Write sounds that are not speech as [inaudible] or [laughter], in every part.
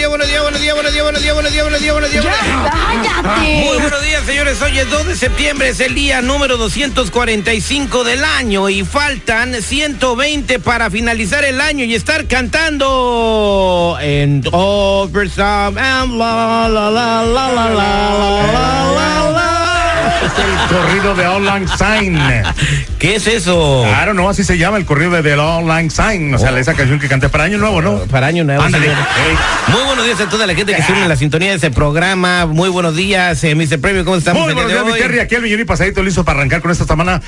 Días, buenos días, buenos días, buenos días, buenos días, buenos días, buenos días, buenos días. Muy buenos días, señores. Hoy es 2 de septiembre, es el día número 245 del año y faltan 120 para finalizar el año y estar cantando en overtime and la la la la la la la la la. Es el corrido de Lang Syne. [laughs] ¿Qué es eso? Claro, no, así se llama el corrido de The All Lang Syne. O sea, esa canción que canté para Año Nuevo, ¿no? Para año nuevo. Ándale. Muy buenos días a toda la gente que se une a la sintonía de este programa. Muy buenos días, eh, Mr. Premio, ¿cómo estamos? Muy buenos días, mi? Terry. Aquí el millón y pasadito listo para arrancar con esta semana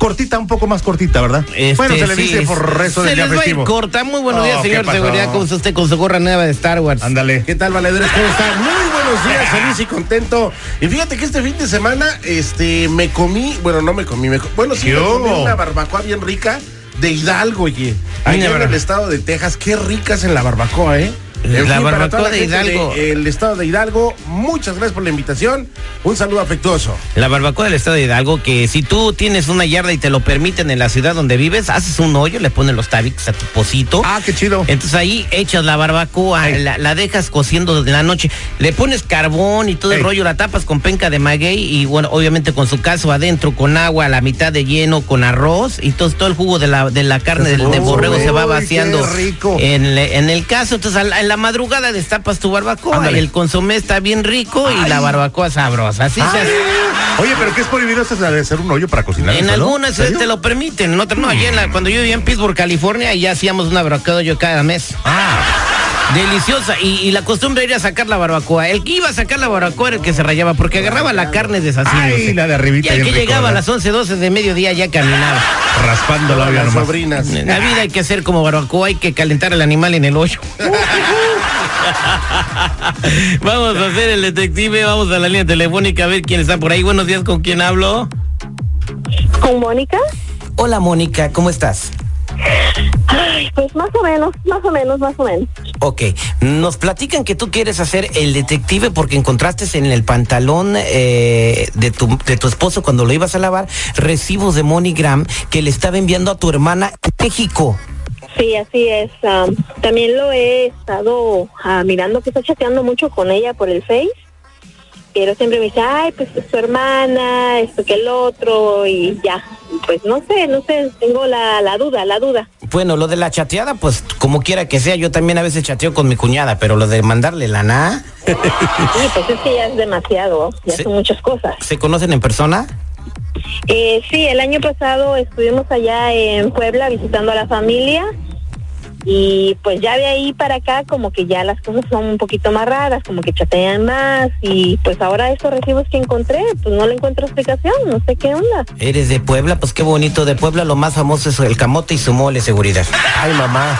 cortita, un poco más cortita, ¿verdad? Este, bueno, se le sí, dice por resto del día les va a ir festivo. corta. Muy buenos Oh, días, ¿qué señor? Seguridad. ¿Cómo está usted con su gorra nueva de Star Wars? Ándale. ¿Qué tal, valedores? ¿Cómo están? Muy buenos días, [laughs] feliz y contento. Y fíjate que este fin de semana, este, me comí, bueno, no me comí, me bueno, sí, ¿Qué me comí una barbacoa bien rica de Hidalgo, oye. La en el estado de Texas, qué ricas en la barbacoa, ¿eh? La fin, para barbacoa toda la de gente Hidalgo. El estado de Hidalgo, muchas gracias por la invitación. Un saludo afectuoso. La barbacoa del estado de Hidalgo, que si tú tienes una yarda y te lo permiten en la ciudad donde vives, haces un hoyo, le pones los tabiques a tu pocito. Ah, qué chido. Entonces ahí echas la barbacoa, la, la dejas cociendo desde la noche, le pones carbón y todo el rollo, la tapas con penca de maguey y bueno, obviamente con su caso adentro, con agua a la mitad de lleno, con arroz y todo, todo el jugo de la, de la carne del, de borrego se va vaciando rico. En, en el caso. Entonces al- la madrugada destapas tu barbacoa Ándale. y el consomé está bien rico y la barbacoa sabrosa. Así se. Oye, pero ¿qué es prohibido hacer un hoyo para cocinar? En algunas ¿Serio? te lo permiten, en otras no. Allá en la- cuando yo vivía en Pittsburgh, California, ya hacíamos una barbacoa yo cada mes. Ah, Deliciosa. Y, y la costumbre era sacar la barbacoa. El que iba a sacar la barbacoa era el que se rayaba, porque agarraba la carne deshaciéndose. Ay, la de arribita Y el que rico, llegaba a las 11, 12 de mediodía ya caminaba. raspando la nomás. sobrinas. La vida hay que hacer como barbacoa, hay que calentar al animal en el hoyo. [laughs] vamos a hacer el detective, vamos a la línea telefónica a ver quién está por ahí. Buenos días, ¿con quién hablo? ¿Con Mónica? Hola, Mónica, ¿cómo estás? Ay, pues más o menos, más o menos, más o menos. Ok, nos platican que tú quieres hacer el detective porque encontraste en el pantalón eh, de, tu, de tu esposo cuando lo ibas a lavar recibos de MoneyGram que le estaba enviando a tu hermana en México. Sí, así es. am, también lo he estado ah, mirando que está chateando mucho con ella por el Face. Pero siempre me dice, ay, pues es tu hermana, esto que el otro, y ya. Pues no sé, no sé, tengo la, la duda, la duda. Bueno, lo de la chateada, pues como quiera que sea, yo también a veces chateo con mi cuñada, pero lo de mandarle lana, Sí, pues es que ya es demasiado, ya son muchas cosas. ¿se conocen en persona? Eh, sí, el año pasado estuvimos allá en Puebla visitando a la familia y pues ya de ahí para acá como que ya las cosas son un poquito más raras, como que chatean más y pues ahora estos recibos que encontré, pues no le encuentro explicación, no sé qué onda. ¿Eres de Puebla? Pues qué bonito. De Puebla lo más famoso es el camote y su mole, seguridad. Ay, mamá.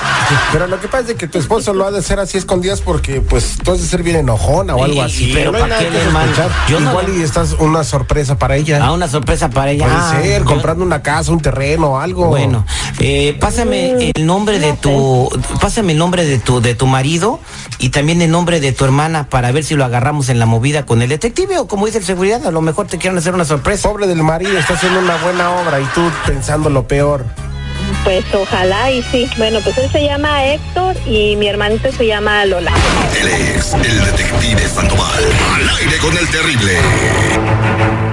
Pero lo que pasa es que tu esposo lo ha de hacer así escondidas porque, pues, tú has de ser bien enojona o algo Y- así. y- pero pero no hay ¿pa' nada qué que. Yo no Igual le- y estás una sorpresa para ella. Ah, una sorpresa para ella. Puede Ah, ser, yo- comprando una casa, un terreno algo. Bueno, eh, pásame el nombre de tu, pásame el nombre de tu, de tu marido y también el nombre de tu hermana para ver si lo agarramos en la movida con el detective o como dice el seguridad, a lo mejor te quieren hacer una sorpresa. Pobre del marido, está haciendo una buena obra y tú pensando lo peor. Pues ojalá y sí. Bueno, pues él se llama Héctor y mi hermanito se llama Lola. Él es el detective Sandoval. Al aire con el terrible.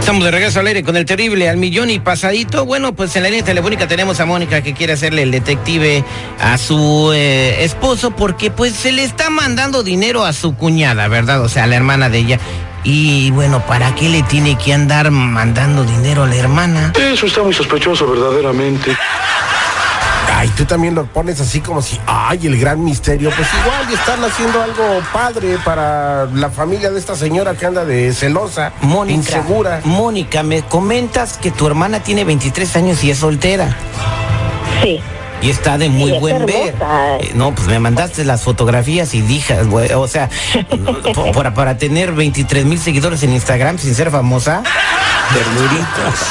Estamos de regreso al aire con el terrible al millón y pasadito. Bueno, pues en la línea telefónica tenemos a Mónica que quiere hacerle el detective a su eh, esposo porque pues se le está mandando dinero a su cuñada, ¿verdad? O sea, a la hermana de ella. Y bueno, ¿para qué le tiene que andar mandando dinero a la hermana? Eso está muy sospechoso, verdaderamente. Ay, tú también lo pones así como si, ay, el gran misterio. Pues igual están haciendo algo padre para la familia de esta señora que anda de celosa, Mónica, insegura. Mónica, me comentas que tu hermana tiene 23 años y es soltera. Sí. Y está de muy Sí, buen ver. Eh, no, pues me mandaste las fotografías y dijas, güey, o sea, [laughs] para, para tener 23 mil seguidores en Instagram sin ser famosa, verduritas.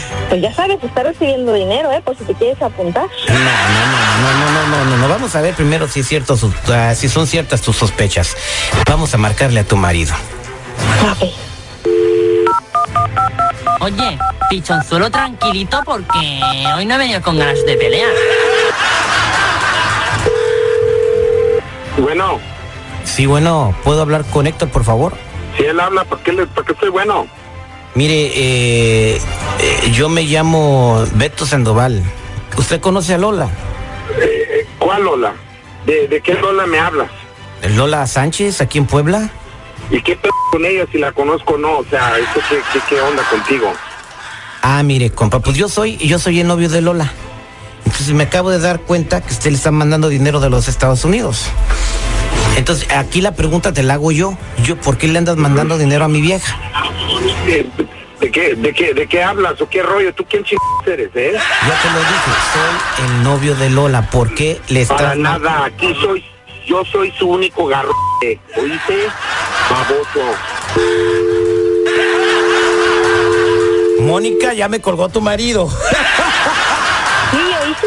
[laughs] Pues ya sabes, está recibiendo dinero, ¿eh? Por si te quieres apuntar. No, no, no, no, no, no, no, no. Vamos a ver primero si es cierto, su- ah, si son ciertas tus sospechas. Vamos a marcarle a tu marido. Ok. Oye, pichonzuelo tranquilito porque hoy no he venido con ganas de pelear. Bueno, Sí, bueno, ¿puedo hablar con Héctor, por favor? si él habla, ¿por qué, le, por qué soy bueno? Mire, eh, eh, yo me llamo Beto Sandoval. ¿Usted conoce a Lola? Eh, ¿Cuál Lola? ¿De, ¿De qué Lola me hablas? Lola Sánchez, aquí en Puebla. ¿Y qué pedo con ella si la conozco o no? O sea, ¿esto qué, qué, qué onda contigo? Ah, mire, compa, pues yo soy, yo soy el novio de Lola. Entonces me acabo de dar cuenta que usted le está mandando dinero de los Estados Unidos. Entonces, aquí la pregunta te la hago yo. Yo, ¿por qué le andas mandando dinero a mi vieja? Eh, ¿De qué, de, qué, ¿De qué hablas o qué rollo? ¿Tú quién chingados eres, eh? Ya te lo dije, soy el novio de Lola. ¿Por qué le estás Para nada, aquí soy, yo soy su único garrote, ¿oíste? Baboso. Mónica, ya me colgó tu marido. [laughs]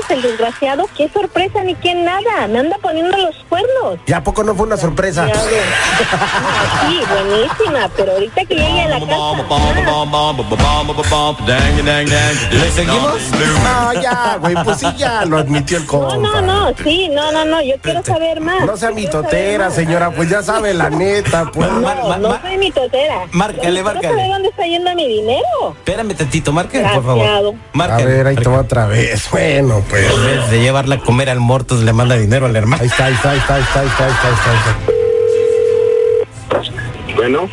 El desgraciado. Qué sorpresa ni qué nada. Me anda poniendo los cuernos. ¿Ya a poco no fue una sorpresa? Ah, sí, buenísima. Pero ahorita que llegue a la casa. ¿Le seguimos? No, ya, güey, pues sí, ya lo admitió el No, compa. no, no, sí, no, no, no, yo quiero saber más. No sea Quiero mitotera, señora, pues ya sabe la neta, pues. No, no soy mitotera. Márcale, márcale. Quiero saber dónde está yendo mi dinero. Espérame tantito, márcale, por favor. A ver, ahí te va otra vez. Bueno, pues. En vez de llevarla a comer al muerto, le manda dinero al hermano. Ahí está, ahí está, ahí está, ahí está, ahí está, ahí está, ahí está, ahí está. Bueno,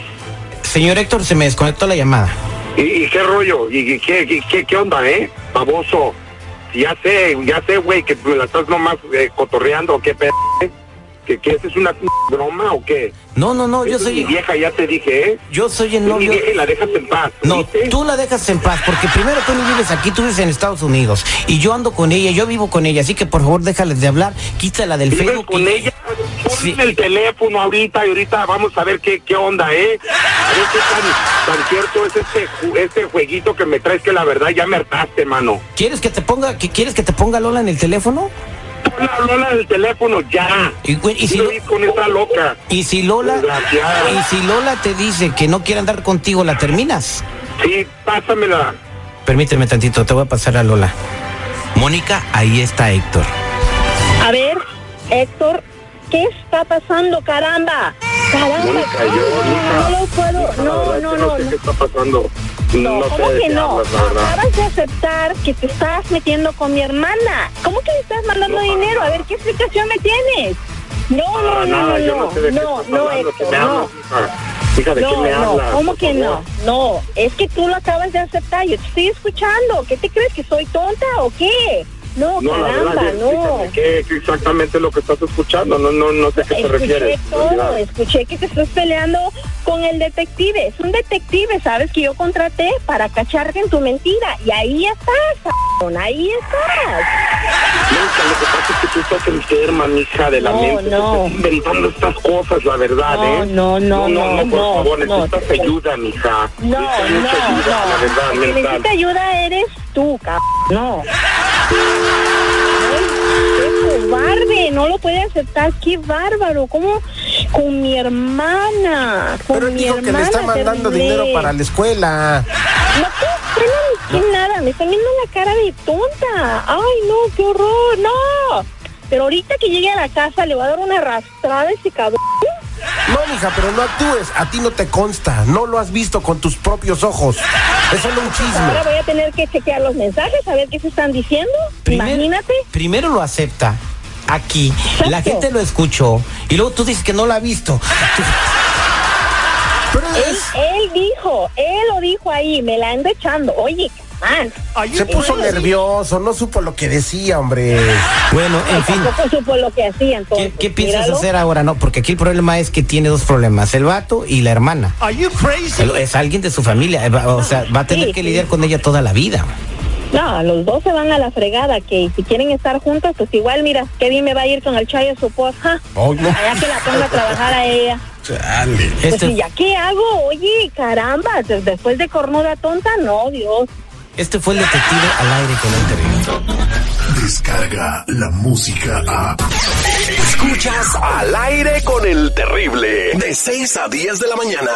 Señor Héctor, se me desconectó la llamada. ¿y, y qué rollo? ¿Y, y qué, qué, qué, qué onda, eh? Baboso. Ya sé, ya sé, güey, que la estás nomás eh, cotorreando, ¿qué pedo? eh? ¿Que, que esa es una broma o qué? No, no, no, yo es mi soy, vieja, ya te dije, ¿eh? yo soy el novio. vieja y la dejas en paz. No, tú la dejas en paz, porque primero tú no vives aquí, tú vives en Estados Unidos. Y yo ando con ella, yo vivo con ella, así que por favor déjales de hablar, quítala del ¿Vives Facebook. con y- ella? Ponle Sí. el teléfono ahorita y ahorita vamos a ver qué, qué onda, ¿eh? A ver qué tan, tan cierto es este, este jueguito que me traes que la verdad ya me hartaste, mano. ¿Quieres que te ponga, que quieres que te ponga Lola en el teléfono? Lola del teléfono ya. Y, güey, y si, Quiero Lo- ir con esta loca. y si Lola, y si Lola te dice que no quiere andar contigo, ¿la terminas? Sí, pásamela. Permíteme tantito, te voy a pasar a Lola. Mónica, ahí está Héctor. A ver, Héctor, ¿qué está pasando, caramba? Caramba, Mónica, yo, no, no lo puedo, no, verdad no, no, no. qué está pasando. No, No, ¿cómo que qué no? Acabas de aceptar que te estás metiendo con mi hermana. ¿Cómo que le estás mandando No, dinero? A ver, ¿qué explicación me tienes? No, no, no, yo no, no sé de qué no, no, ¿qué Héctor, no. hija? ¿de qué No, me no, hablas? ¿cómo que no? No, es que tú lo acabas de aceptar, yo te estoy escuchando. ¿Qué te crees que soy tonta o qué? No, No, la caramba, verdad, no. ¿qué, qué exactamente lo que estás escuchando? No, no, no sé a qué te Escuché refieres. todo, escuché que te estás peleando con el detective. Es un detective, ¿sabes? Que yo contraté para cacharte en tu mentira. Y ahí estás, cabrón, ahí estás. Mónica, lo que pasa es que tú estás enferma, mija, de la No, mente. no. Estás inventando estas cosas, la verdad, No, ¿eh? no, no, no, no, no, por no, favor, no. necesitas ayuda, mija. No, Necesitas no, ayuda, no. la verdad, El que mental. necesita ayuda eres tú, cabrón. No. No lo puede aceptar, qué bárbaro, ¿cómo? Con mi hermana, con Pero él mi dijo que le está mandando terminé. dinero para la escuela. No ni qué nada, me están viendo la cara de tonta. Ay, no, qué horror, no. Pero ahorita que llegue a la casa le voy a dar una arrastrada a ese cabrón. No, mija, pero no actúes. A ti no te consta. No lo has visto con tus propios ojos. Es solo un Ahora chisme. voy a tener que chequear los mensajes, a ver qué se están diciendo. Primer- Imagínate. Primero lo acepta aquí, la gente lo escuchó y luego tú dices que no lo ha visto. Él, él dijo, él lo dijo ahí, me la ando echando. Oye, man. Se puso nervioso, no supo lo que decía, hombre. Bueno, en fin. Tampoco supo lo que hacía entonces. ¿Qué, qué piensas Míralo. hacer ahora? No, porque aquí el problema es que tiene dos problemas, el vato y la hermana. El- Es alguien de su familia, eh, va- o sea, va a tener Sí, que sí. lidiar con ella toda la vida. No, los dos se van a la fregada, que si quieren estar juntos, pues igual, mira, Kevin me va a ir con el chayo support, ja. Ay, no. Allá que la ponga a trabajar a ella. Chale. Pues Este, ¿y ya qué hago? Oye, caramba, des- después de cornuda tonta, no, Dios. este fue el detective al aire con el terrible. Descarga la música a. Escuchas al aire con el terrible. De 6 a 10 de la mañana.